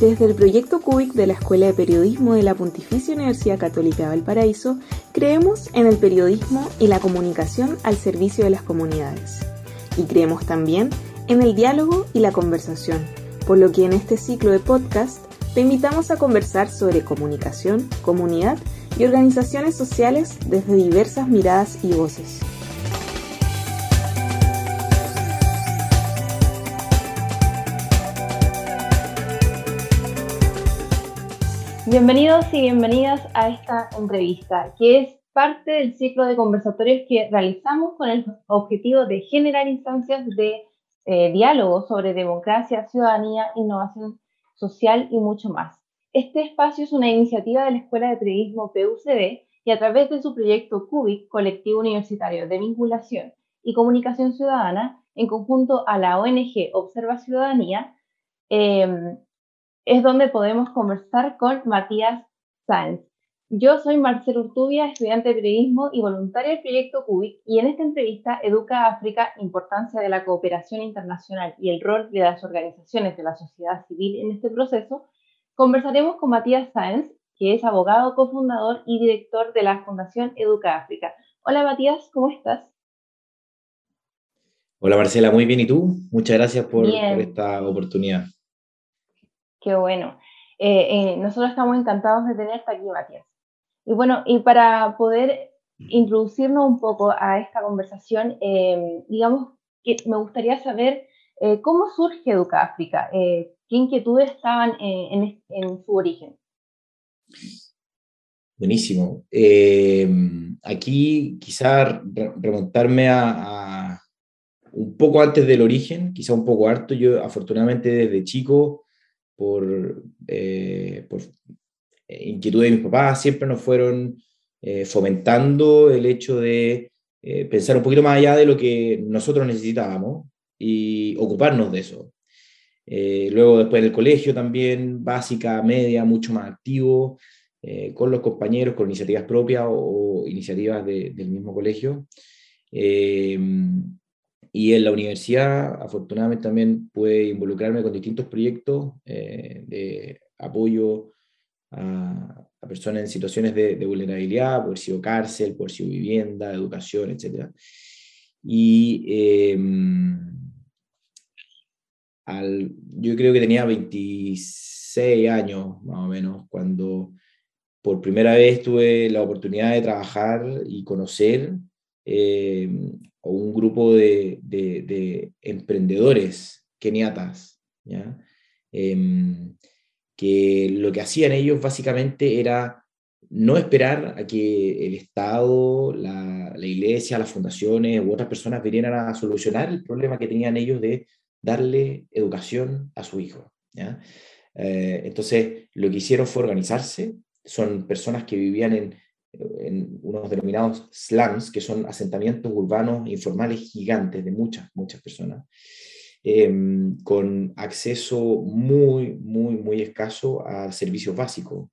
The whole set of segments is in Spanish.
Desde el proyecto CUBIC de la Escuela de Periodismo de la Pontificia Universidad Católica de Valparaíso, creemos en el periodismo y la comunicación al servicio de las comunidades. Y creemos también en el diálogo y la conversación, por lo que en este ciclo de podcast te invitamos a conversar sobre comunicación, comunidad y organizaciones sociales desde diversas miradas y voces. Bienvenidos y bienvenidas a esta entrevista, que es parte del ciclo de conversatorios que realizamos con el objetivo de generar instancias de eh, diálogo sobre democracia, ciudadanía, innovación social y mucho más. Este espacio es una iniciativa de la Escuela de Periodismo PUCD y a través de su proyecto CUBIC, Colectivo Universitario de Vinculación y Comunicación Ciudadana, en conjunto a la ONG Observa Ciudadanía, eh, es donde podemos conversar con Matías Sáenz. Yo soy Marcelo Urtubia, estudiante de periodismo y voluntaria del proyecto CUBIC, y en esta entrevista Educa África, importancia de la cooperación internacional y el rol de las organizaciones de la sociedad civil en este proceso, conversaremos con Matías Sáenz, que es abogado, cofundador y director de la Fundación Educa África. Hola Matías, ¿cómo estás? Hola Marcela, muy bien. ¿Y tú? Muchas gracias por, por esta oportunidad. Qué bueno. Eh, eh, nosotros estamos encantados de tenerte aquí, Matías. Y bueno, y para poder introducirnos un poco a esta conversación, eh, digamos que me gustaría saber cómo surge Educa África, qué inquietudes estaban en, su origen. Buenísimo. aquí quizá remontarme a, a, un poco antes del origen, quizá un poco harto. Yo afortunadamente desde chico por, eh, por eh, inquietud de mis papás, siempre nos fueron eh, fomentando el hecho de pensar un poquito más allá de lo que nosotros necesitábamos y ocuparnos de eso. luego después del colegio también, básica, media, mucho más activo, con los compañeros, con iniciativas propias o, iniciativas del mismo colegio. Y en la universidad, afortunadamente, también pude involucrarme con distintos proyectos eh, de apoyo a, personas en situaciones de, vulnerabilidad, por si cárcel, por si vivienda, educación, etc. Y em, al, yo creo que tenía 26 años, más o menos, cuando por primera vez tuve la oportunidad de trabajar y conocer eh, o un grupo de, de, emprendedores keniatas. Em, que lo que hacían ellos básicamente era no esperar a que el Estado, la, iglesia, las fundaciones u otras personas vinieran a solucionar el problema que tenían ellos de darle educación a su hijo. Eh, entonces, lo que hicieron fue organizarse. Son personas que vivían en en unos denominados slums, que son asentamientos urbanos informales gigantes de muchas, muchas personas, em, con acceso muy, muy, muy escaso a servicios básicos.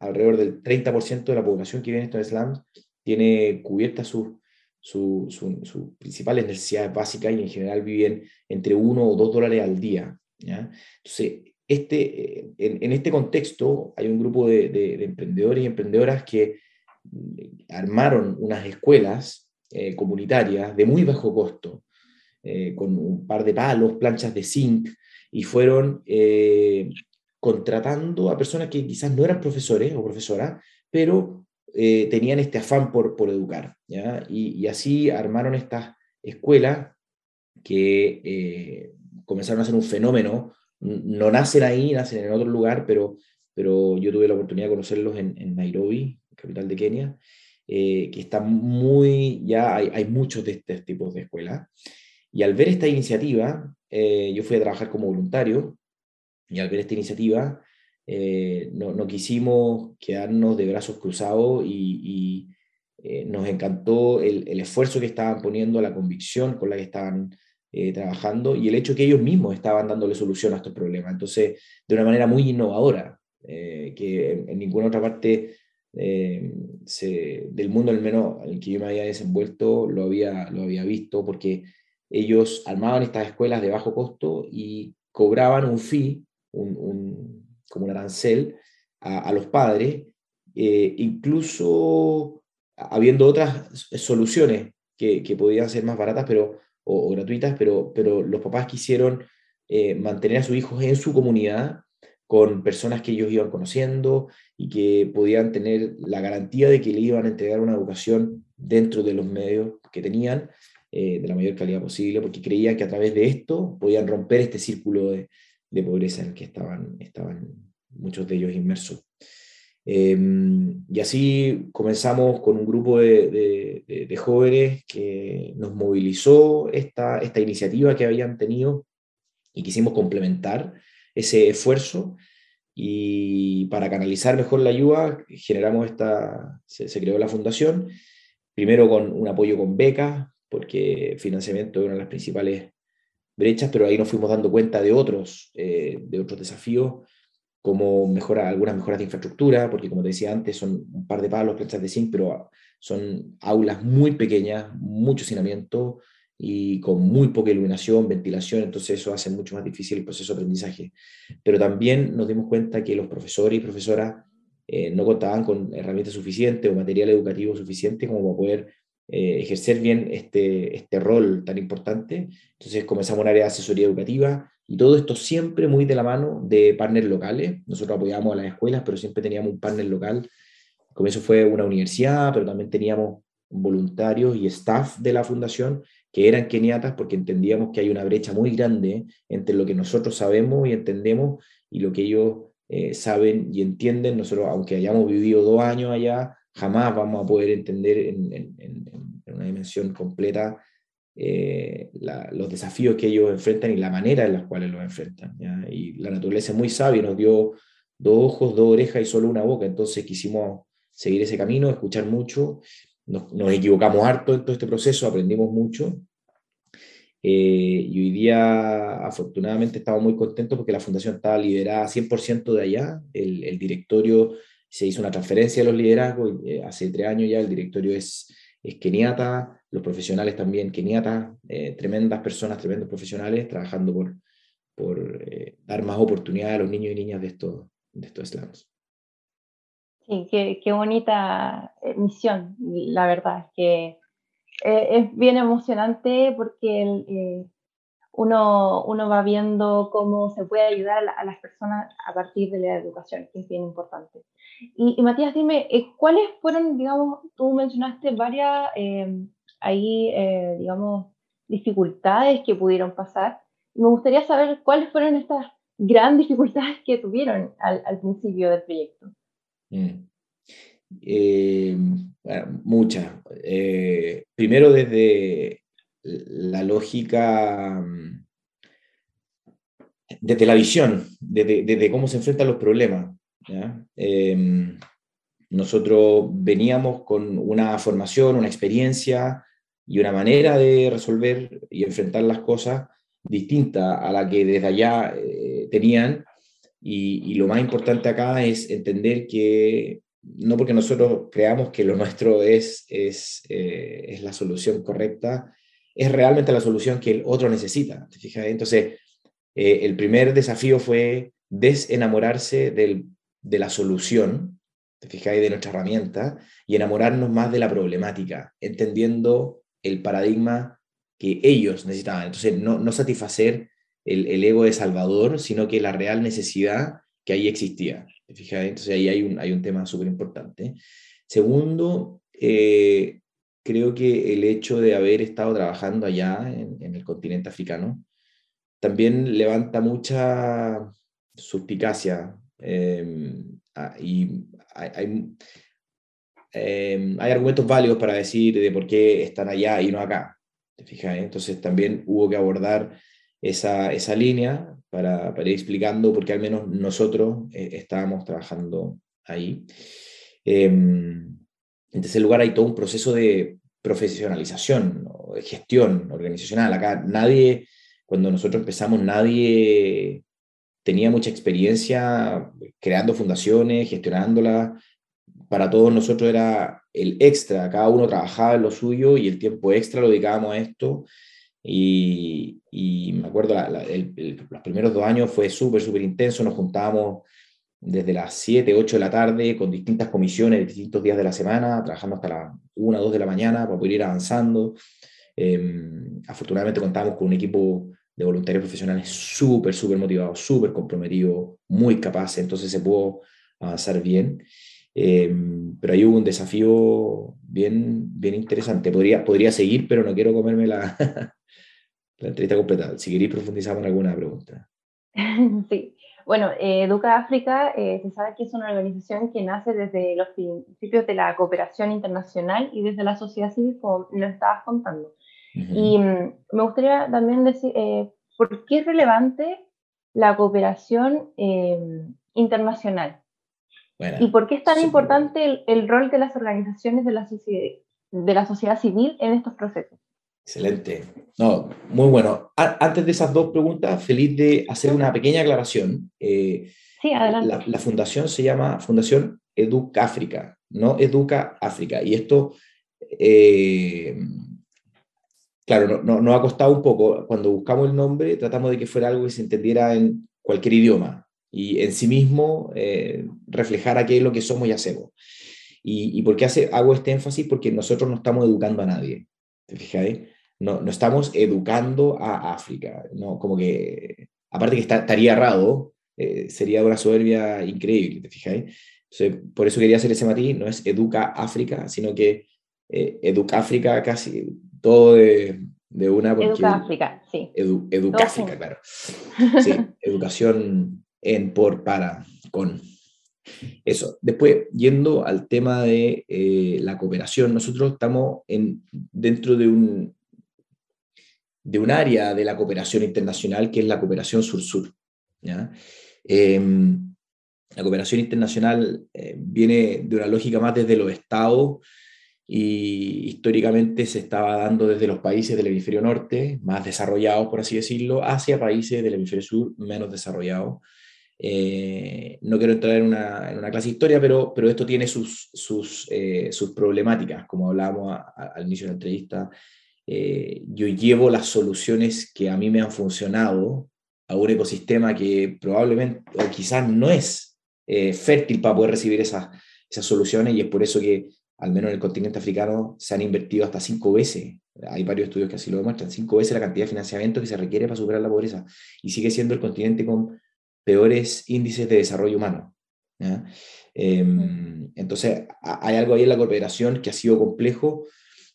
Alrededor del 30% de la población que vive en estos slums tiene cubiertas sus sus principales necesidades básicas y en general viven entre uno o dos dólares al día. ¿ya? Entonces, este, eh, en, este contexto hay un grupo de, emprendedores y emprendedoras que mm, armaron unas escuelas eh, comunitarias de muy bajo costo, eh, con un par de palos, planchas de zinc, y fueron contratando a personas que quizás no eran profesores o profesoras, pero tenían este afán por, por educar. ¿ya? Y, y, así armaron estas escuelas que comenzaron a ser un fenómeno no nacen ahí, nacen en otro lugar, pero, pero yo tuve la oportunidad de conocerlos en, Nairobi, capital de Kenia, eh, que está muy, ya hay, hay, muchos de estos tipos de escuelas. Y al ver esta iniciativa, eh, yo fui a trabajar como voluntario, y al ver esta iniciativa, eh, no, no, quisimos quedarnos de brazos cruzados y, nos encantó el, el, esfuerzo que estaban poniendo, la convicción con la que estaban eh, trabajando y el hecho que ellos mismos estaban dándole solución a estos problemas. Entonces, de una manera muy innovadora, eh, que en, ninguna otra parte eh, del mundo, al menos en el que yo me había desenvuelto, lo había, lo había visto, porque ellos armaban estas escuelas de bajo costo y cobraban un fee un, como un arancel a, los padres, eh, incluso habiendo otras soluciones que, que, podían ser más baratas pero, o, gratuitas, pero, pero los papás quisieron eh, mantener a sus hijos en su comunidad con personas que ellos iban conociendo y que podían tener la garantía de que le iban a entregar una educación dentro de los medios que tenían, eh, de la mayor calidad posible, porque creían que a través de esto podían romper este círculo de, de pobreza en el que estaban, estaban muchos de ellos inmersos. Em, y así comenzamos con un grupo de, de, jóvenes que nos movilizó esta, esta iniciativa que habían tenido y quisimos complementar ese esfuerzo. Y para canalizar mejor la ayuda generamos esta, se, se creó la fundación, primero con un apoyo con becas, porque financiamiento es una de las principales brechas, pero ahí nos fuimos dando cuenta de otros, eh, de otros desafíos, como mejora, algunas mejoras de infraestructura, porque como te decía antes, son un par de palos, planchas de zinc, pero son aulas muy pequeñas, mucho hacinamiento y con muy poca iluminación, ventilación, entonces eso hace mucho más difícil el proceso de aprendizaje. Pero también nos dimos cuenta que los profesores y profesoras eh, no contaban con herramientas suficientes o material educativo suficiente como para poder eh, ejercer bien este, este rol tan importante. Entonces comenzamos un área de asesoría educativa y todo esto siempre muy de la mano de partners locales. Nosotros apoyábamos a las escuelas, pero siempre teníamos un partner local. Al comienzo fue una universidad, pero también teníamos voluntarios y staff de la fundación que eran keniatas porque entendíamos que hay una brecha muy grande entre lo que nosotros sabemos y entendemos y lo que ellos eh, saben y entienden. Nosotros, aunque hayamos vivido dos años allá, jamás vamos a poder entender en, una dimensión completa eh, los desafíos que ellos enfrentan y la manera en la cuales los enfrentan. Y la naturaleza es muy sabia, nos dio dos ojos, dos orejas y solo una boca, entonces quisimos seguir ese camino, escuchar mucho, nos, equivocamos harto en todo este proceso, aprendimos mucho. Eh, y hoy día, afortunadamente, estamos muy contentos porque la fundación estaba liderada 100% de allá. El, el directorio se hizo una transferencia de los liderazgos, eh, hace tres años ya el directorio es, es keniata, los profesionales también keniata, eh, tremendas personas, tremendos profesionales trabajando por, por eh, dar más oportunidad a los niños y niñas de estos, de estos slums. Sí, qué, qué bonita misión, la verdad, que es bien emocionante porque uno, uno va viendo cómo se puede ayudar a, las personas a partir de la educación, que es bien importante. Y, Matías, dime, eh, ¿cuáles fueron, digamos, tú mencionaste varias, eh, ahí, eh, digamos, dificultades que pudieron pasar? Me gustaría saber cuáles fueron estas grandes dificultades que tuvieron al, al principio del proyecto. Mm. muchas. primero desde la lógica, mm, desde la visión, desde, cómo se enfrentan los problemas. Em, nosotros veníamos con una formación, una experiencia y una manera de resolver y enfrentar las cosas distinta a la que desde allá eh, tenían. Y, lo más importante acá es entender que no porque nosotros creamos que lo nuestro es, es, eh, es la solución correcta, es realmente la solución que el otro necesita. Entonces, eh, el primer desafío fue desenamorarse del, de la solución, ¿te fijáis? De nuestra herramienta y enamorarnos más de la problemática, entendiendo el paradigma que ellos necesitaban. Entonces, no, no satisfacer el, el, ego de Salvador, sino que la real necesidad que ahí existía. ¿te? Entonces, ahí hay un, hay un tema súper importante. Segundo, eh, creo que el hecho de haber estado trabajando allá en, el continente africano también levanta mucha suspicacia ah, y hay, em, hay, argumentos válidos para decir de por qué están allá y no acá. ¿te? Entonces también hubo que abordar esa, esa línea para, ir explicando por qué al menos nosotros eh, estábamos trabajando ahí. Em, en tercer lugar, hay todo un proceso de profesionalización, de gestión organizacional. Acá nadie, cuando nosotros empezamos, nadie tenía mucha experiencia creando fundaciones, gestionándolas. Para todos nosotros era el extra, cada uno trabajaba en lo suyo y el tiempo extra lo dedicábamos a esto. Y, y me acuerdo, los primeros dos años fue súper, súper intenso, nos juntábamos desde las 7, 8 de la tarde con distintas comisiones, distintos días de la semana, trabajando hasta las 1, 2 de la mañana para poder ir avanzando. Em, afortunadamente contamos con un equipo de voluntarios profesionales súper, súper motivados, súper comprometidos, muy capaces, entonces se pudo avanzar bien. Em, pero ahí hubo un desafío bien, bien interesante. Podría, podría seguir, pero no quiero comerme la, la entrevista completa. Si queréis, profundizamos en alguna pregunta. Sí, bueno, eh, Educa África eh, se sabe que es una organización que nace desde los principios de la cooperación internacional y desde la sociedad civil, como lo estabas contando. Y mm, me gustaría también decir, eh, ¿por qué es relevante la cooperación internacional? ¿Y por qué es tan importante el, rol de las organizaciones de la, de la sociedad civil en estos procesos? Excelente. No, muy bueno. antes de esas dos preguntas, feliz de hacer una pequeña aclaración. Eh, sí, adelante. La, fundación se llama Fundación Educa África, no Educa África. Y esto, eh, claro, no, no, ha costado un poco. Cuando buscamos el nombre, tratamos de que fuera algo que se entendiera en cualquier idioma y en sí mismo eh, reflejar a qué es lo que somos y hacemos. ¿Y, y por qué hace, hago este énfasis? Porque nosotros no estamos educando a nadie. ¿Te fijáis? No, no estamos educando a África, ¿no? Como que, aparte que estaría errado, eh, sería una soberbia increíble, ¿te fijáis? por eso quería hacer ese matiz, no es Educa África, sino que eh, Educa África casi todo de, de una... educa África, sí. educa África, claro. Sí, educación en, por, para, con. Eso. Después, yendo al tema de eh, la cooperación, nosotros estamos en, dentro de un, de un área de la cooperación internacional que es la cooperación sur-sur. Em, la cooperación internacional eh, viene de una lógica más desde los estados y históricamente se estaba dando desde los países del hemisferio norte, más desarrollados, por así decirlo, hacia países del hemisferio sur, menos desarrollados. Eh, no quiero entrar en una, en una, clase historia, pero, pero esto tiene sus, sus, eh, sus problemáticas, como hablábamos al inicio de la entrevista. Eh, yo llevo las soluciones que a mí me han funcionado a un ecosistema que probablemente o quizás no es fértil para poder recibir esas, esas soluciones y es por eso que al menos en el continente africano se han invertido hasta cinco veces, hay varios estudios que así lo demuestran, cinco veces la cantidad de financiamiento que se requiere para superar la pobreza. Y sigue siendo el continente con peores índices de desarrollo humano. Em, entonces, hay algo ahí en la cooperación que ha sido complejo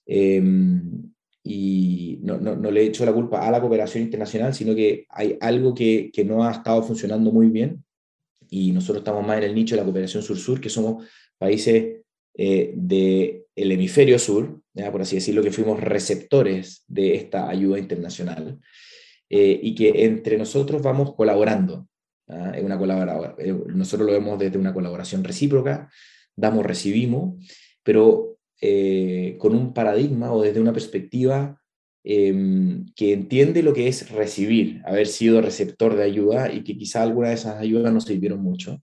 em, y no, no, no, le he hecho la culpa a la cooperación internacional, sino que hay algo que, que, no ha estado funcionando muy bien y nosotros estamos más en el nicho de la cooperación sur-sur, que somos países eh, del hemisferio sur, por así decirlo, que fuimos receptores de esta ayuda internacional eh, y que entre nosotros vamos colaborando. ¿Ah? Es una eh, nosotros lo vemos desde una colaboración recíproca, damos, recibimos, pero eh, con un paradigma o desde una perspectiva em, que entiende lo que es recibir, haber sido receptor de ayuda y que quizá alguna de esas ayudas no sirvieron mucho.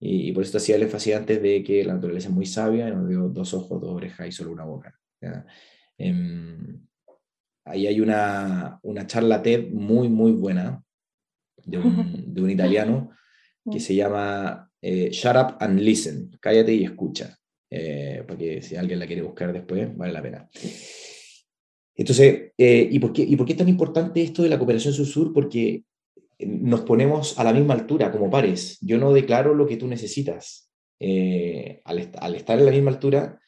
Y, por eso hacía el énfasis antes de que la naturaleza es muy sabia y nos dio dos ojos, dos orejas y solo una boca. Em, ahí hay una, una charla TED muy, muy buena de un, de un italiano que se llama eh, Shut Up and Listen, cállate y escucha, eh, porque si alguien la quiere buscar después, vale la pena. Entonces, eh, ¿y, por qué, ¿y por qué es tan importante esto de la cooperación sur-sur? Porque nos ponemos a la misma altura como pares. Yo no declaro lo que tú necesitas. Al, al, estar en la misma altura,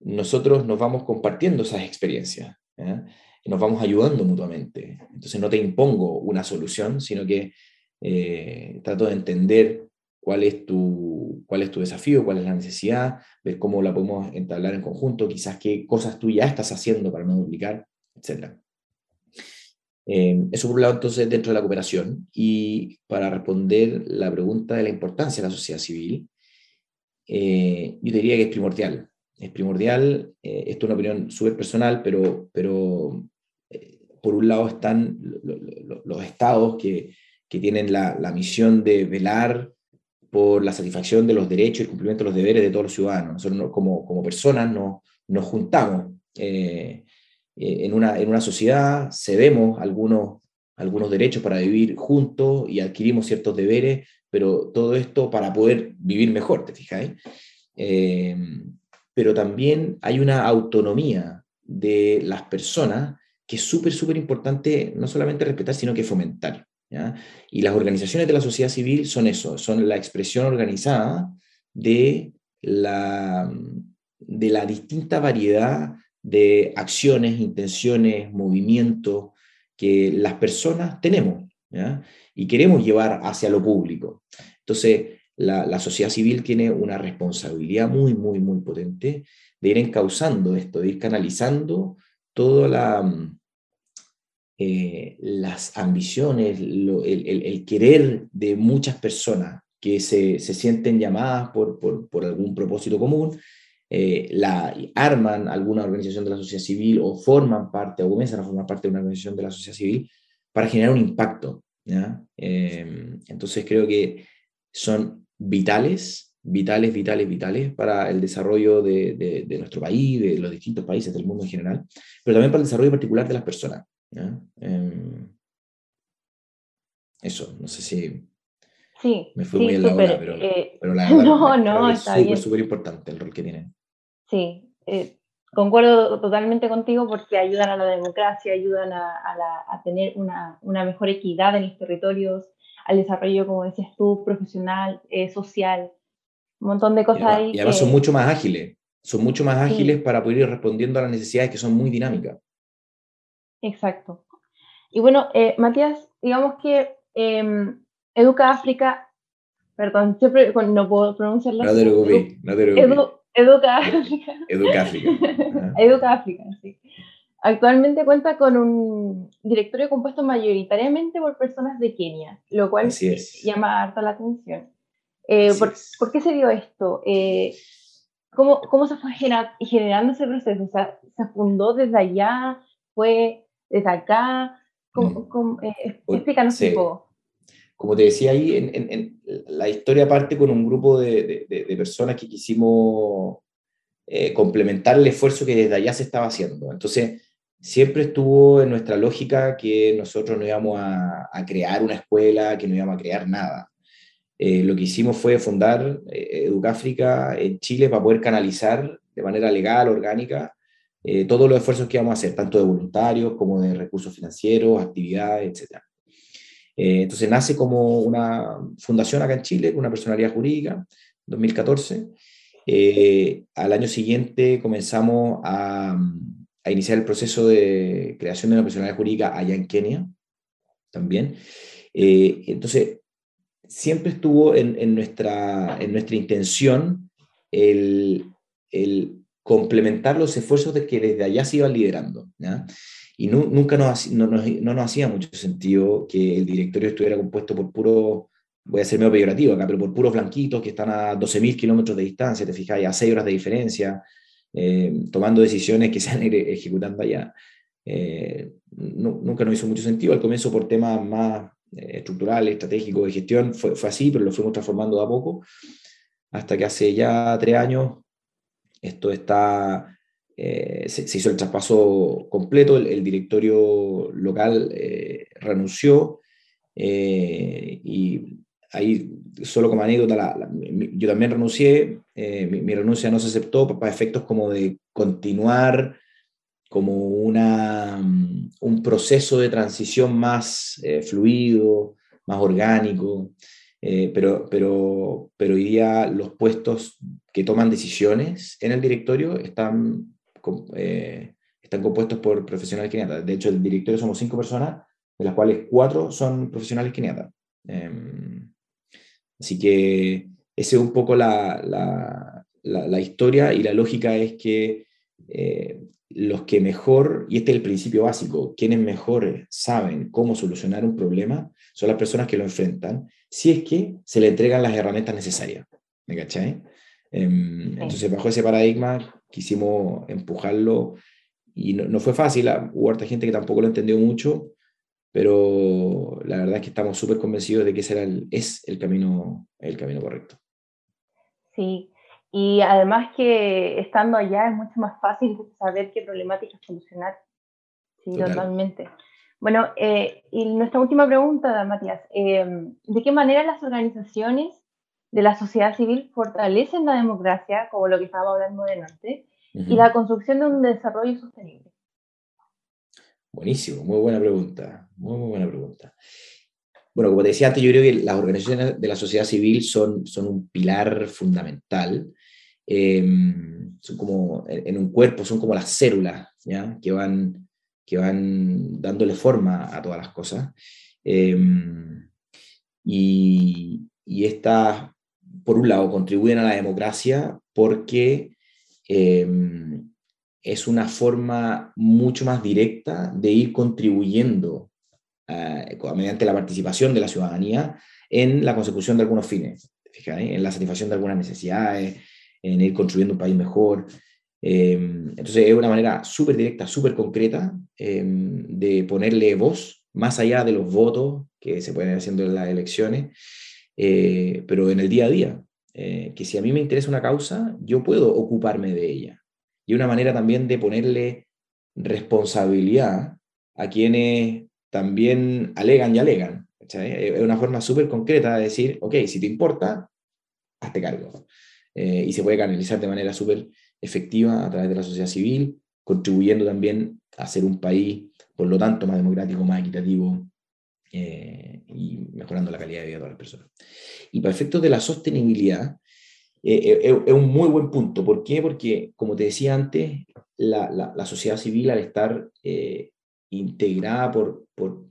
nosotros nos vamos compartiendo esas experiencias nos vamos ayudando mutuamente. Entonces no te impongo una solución, sino que eh, trato de entender cuál es, tu, cuál es tu desafío, cuál es la necesidad, ver cómo la podemos entablar en conjunto, quizás qué cosas tú ya estás haciendo para no duplicar, etc. Eh, eso por un lado entonces dentro de la cooperación y para responder la pregunta de la importancia de la sociedad civil, eh, yo diría que es primordial. Es primordial, esto es una opinión súper personal, pero, pero por un lado están los estados que, tienen la, misión de velar por la satisfacción de los derechos y el cumplimiento de los deberes de todos los ciudadanos. Nosotros como, como personas nos, nos juntamos eh, en, una, en una sociedad, cedemos algunos, algunos derechos para vivir juntos y adquirimos ciertos deberes, pero todo esto para poder vivir mejor, ¿te fijáis? pero también hay una autonomía de las personas que es súper, súper importante no solamente respetar, sino que fomentar. Y las organizaciones de la sociedad civil son eso, son la expresión organizada de la, de la distinta variedad de acciones, intenciones, movimientos que las personas tenemos y queremos llevar hacia lo público. Entonces, la, la, sociedad civil tiene una responsabilidad muy, muy, muy potente de ir encauzando esto, de ir canalizando toda la, eh, las ambiciones, el, querer de muchas personas que se, sienten llamadas por, algún propósito común, eh, la arman alguna organización de la sociedad civil o forman parte o comienzan a formar parte de una organización de la sociedad civil para generar un impacto. Em, entonces creo que son vitales, vitales, vitales, vitales para el desarrollo de, de, nuestro país, de los distintos países del mundo en general, pero también para el desarrollo particular de las personas. Em, eso, no sé si sí, me fui muy en la hora, pero, eh, pero, la verdad no, no, es súper, súper importante el rol que tienen. Sí, eh, concuerdo totalmente contigo porque ayudan a la democracia, ayudan a, a, tener una, una, mejor equidad en los territorios, al desarrollo, como decías tú, profesional, eh, social, un montón de cosas ahí. Y además son mucho más ágiles, son mucho más ágiles para poder ir respondiendo a las necesidades que son muy dinámicas. Exacto. Y bueno, eh, Matías, digamos que em, Educa África, perdón, siempre no puedo pronunciarlo. No te Edu, Educa África. Educa África. Educa África, sí. Actualmente cuenta con un directorio compuesto mayoritariamente por personas de Kenia, lo cual llama harta la atención. Eh, por, por, qué se dio esto? Eh, ¿cómo, ¿Cómo se fue generando ese proceso? O sea, ¿se fundó desde allá? ¿Fue desde acá? ¿Cómo, eh, explícanos un poco. Como te decía ahí, en, la historia parte con un grupo de, de, personas que quisimos eh, complementar el esfuerzo que desde allá se estaba haciendo. Entonces, siempre estuvo en nuestra lógica que nosotros no íbamos a, a crear una escuela, que no íbamos a crear nada. Eh, lo que hicimos fue fundar Educáfrica en Chile para poder canalizar de manera legal, orgánica, eh, todos los esfuerzos que vamos a hacer, tanto de voluntarios como de recursos financieros, actividades, etc. Eh, entonces nace como una fundación acá en Chile, con una personalidad jurídica, 2014. Eh, al año siguiente comenzamos a, a, iniciar el proceso de creación de una personalidad jurídica allá en Kenia, también. entonces, siempre estuvo en, en, nuestra, en nuestra intención el, el complementar los esfuerzos de que desde allá se iban liderando. Y nunca nos, no, nos hacía mucho sentido que el directorio estuviera compuesto por puro, voy a ser medio peyorativo acá, pero por puros blanquitos que están a 12.000 kilómetros de distancia, te fijas, a 6 horas de diferencia, eh, tomando decisiones que se han ejecutando allá. Eh, nunca nos hizo mucho sentido. Al comienzo, por temas más eh, estructurales, estratégicos, de gestión, fue, fue así, pero lo fuimos transformando de a poco, hasta que hace ya tres años esto está, eh, se, hizo el traspaso completo, el, directorio local eh, renunció eh, y ahí, solo como anécdota, yo también renuncié, mi, renuncia no se aceptó para efectos como de continuar como una, un proceso de transición más fluido, más orgánico. Eh, pero, pero, pero hoy día los puestos que toman decisiones en el directorio están, eh, están compuestos por profesionales keniatas. De hecho, el directorio somos cinco personas, de las cuales cuatro son profesionales keniatas. Em, así que esa es un poco la, la, la, historia y la lógica es que eh, los que mejor, y este es el principio básico, quienes mejor saben cómo solucionar un problema son las personas que lo enfrentan, si es que se le entregan las herramientas necesarias. ¿Me cachai? Em, entonces, bajo ese paradigma, quisimos empujarlo y no, fue fácil, ah, hubo harta gente que tampoco lo entendió mucho, pero la verdad es que estamos súper convencidos de que ese era el, es el camino, el camino correcto. Sí, y además que estando allá es mucho más fácil saber qué problemáticas solucionar Sí, totalmente. Bueno, eh, y nuestra última pregunta, Matías, em, ¿de qué manera las organizaciones de la sociedad civil fortalecen la democracia, como lo que estábamos hablando delante, y la construcción de un desarrollo sostenible? Buenísimo, muy buena pregunta, muy, muy buena pregunta. Bueno, como te decía antes, yo creo que las organizaciones de la sociedad civil son, son un pilar fundamental. Em, son como en un cuerpo, son como las células ¿ya? Que, van, que van dándole forma a todas las cosas. Em, y, y estas, por un lado, contribuyen a la democracia porque em, es una forma mucho más directa de ir contribuyendo eh, mediante la participación de la ciudadanía en la consecución de algunos fines, en la satisfacción de algunas necesidades, en ir construyendo un país mejor. Em, entonces es una manera súper directa, súper concreta em, de ponerle voz más allá de los votos que se pueden ir haciendo en las elecciones, eh, pero en el día a día. Eh, que si a mí me interesa una causa, yo puedo ocuparme de ella. Y una manera también de ponerle responsabilidad a quienes también alegan y alegan. Es una forma súper concreta de decir, ok, si te importa, hazte cargo. Eh, y se puede canalizar de manera súper efectiva a través de la sociedad civil, contribuyendo también a ser un país, por lo tanto, más democrático, más equitativo eh, y mejorando la calidad de vida de todas las personas. Y para efectos de la sostenibilidad, eh, es un muy buen punto. ¿Por qué? Porque, como te decía antes, la, la, sociedad civil, al estar integrada por, por,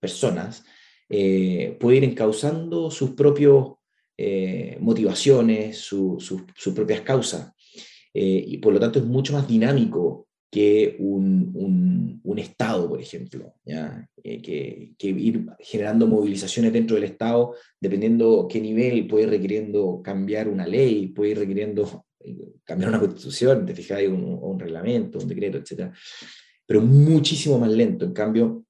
personas, eh, puede ir encauzando sus propias eh, motivaciones, sus propias causas. Eh, y por lo tanto es mucho más dinámico que un, un, Estado, por ejemplo, ¿ya? Que, que, ir generando movilizaciones dentro del Estado, dependiendo qué nivel puede ir requiriendo cambiar una ley, puede ir requiriendo cambiar una constitución, te fijáis, un, reglamento, un decreto, etc pero muchísimo más lento. En cambio,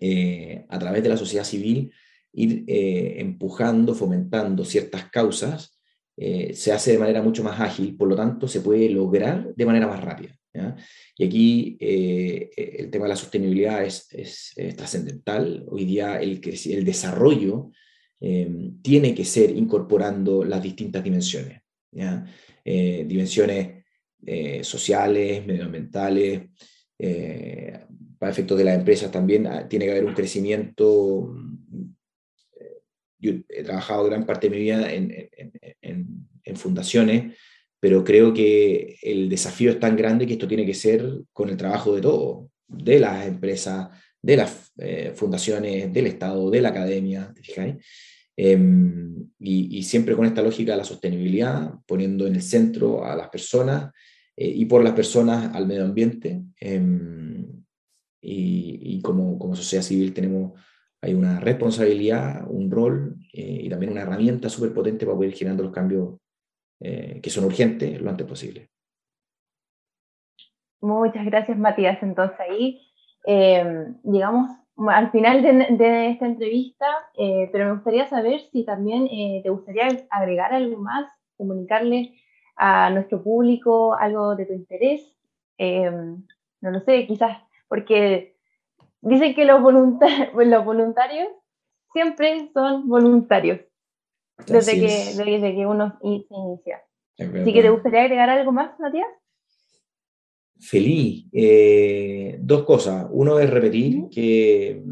eh, a través de la sociedad civil, ir eh, empujando, fomentando ciertas causas, eh, se hace de manera mucho más ágil, por lo tanto, se puede lograr de manera más rápida. Y aquí el tema de la sostenibilidad es, es, trascendental. Hoy día el, el desarrollo tiene que ser incorporando las distintas dimensiones. dimensiones sociales, medioambientales, eh, para efectos de las empresas también ah, tiene que haber un crecimiento. Eh, yo he trabajado gran parte de mi vida en, en, en, fundaciones, pero creo que el desafío es tan grande que esto tiene que ser con el trabajo de todos, de las empresas, de las eh, fundaciones, del Estado, de la academia, ¿te fijáis? Em, y, y, siempre con esta lógica de la sostenibilidad, poniendo en el centro a las personas eh, y por las personas al medio ambiente. Em, y, y como, como, sociedad civil tenemos hay una responsabilidad, un rol eh, y también una herramienta súper potente para poder ir generando los cambios eh, que son urgentes lo antes posible. Muchas gracias, Matías. Entonces ahí em, llegamos al final de, de esta entrevista, pero me gustaría saber si también te gustaría agregar algo más, comunicarle a nuestro público algo de tu interés. Em, no lo sé, quizás porque dicen que los, los voluntarios siempre son voluntarios desde que, desde que uno se inicia. Así que te gustaría agregar algo más, Matías. Feliz. Eh, dos cosas. Uno es repetir que...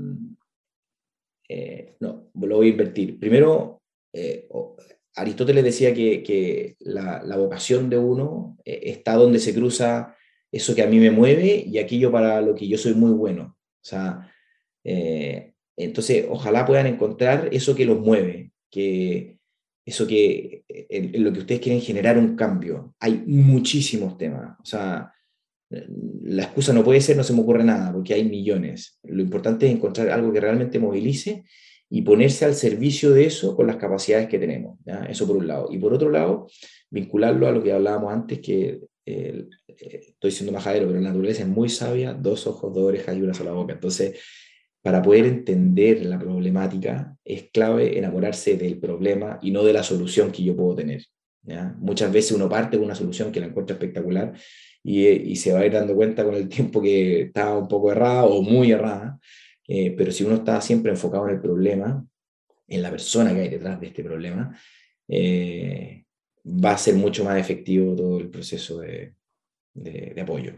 Eh, no, lo voy a invertir. Primero, eh, Aristóteles decía que, la, vocación de uno está donde se cruza eso que a mí me mueve y aquello para lo que yo soy muy bueno. O sea, eh, entonces, ojalá puedan encontrar eso que los mueve, que eso que en, lo que ustedes quieren generar un cambio. Hay muchísimos temas. O sea, la excusa no puede ser no se me ocurre nada, porque hay millones. Lo importante es encontrar algo que realmente movilice y ponerse al servicio de eso con las capacidades que tenemos. Eso por un lado. Y por otro lado, vincularlo a lo que hablábamos antes, que eh, estoy siendo majadero, pero la naturaleza es muy sabia, dos ojos, dos orejas y una sola boca. Entonces, para poder entender la problemática, es clave enamorarse del problema y no de la solución que yo puedo tener. Muchas veces uno parte con una solución que la encuentra espectacular y, se va a ir dando cuenta con el tiempo que está un poco errada o muy errada, eh, pero si uno está siempre enfocado en el problema, en la persona que hay detrás de este problema, eh, va a ser mucho más efectivo todo el proceso de, de, apoyo.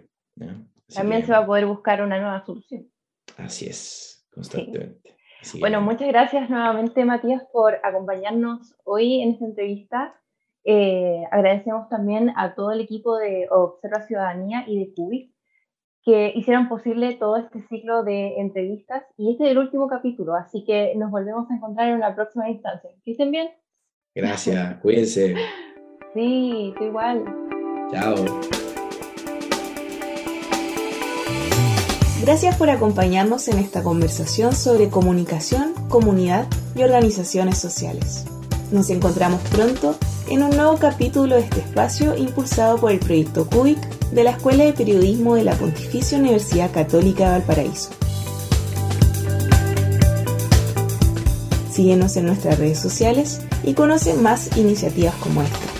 También se va a poder buscar una nueva solución. Así es, constantemente. bueno, muchas gracias nuevamente, Matías, por acompañarnos hoy en esta entrevista. Eh, agradecemos también a todo el equipo de Observa Ciudadanía y de Cubic que hicieron posible todo este ciclo de entrevistas y este es el último capítulo, así que nos volvemos a encontrar en una próxima instancia. ¿Que estén bien? Gracias, cuídense. Sí, tú igual. Chao. Gracias por acompañarnos en esta conversación sobre comunicación, comunidad y organizaciones sociales. Nos encontramos pronto en un nuevo capítulo de este espacio impulsado por el proyecto CUBIC de la Escuela de Periodismo de la Pontificia Universidad Católica de Valparaíso. Síguenos en nuestras redes sociales y conoce más iniciativas como esta.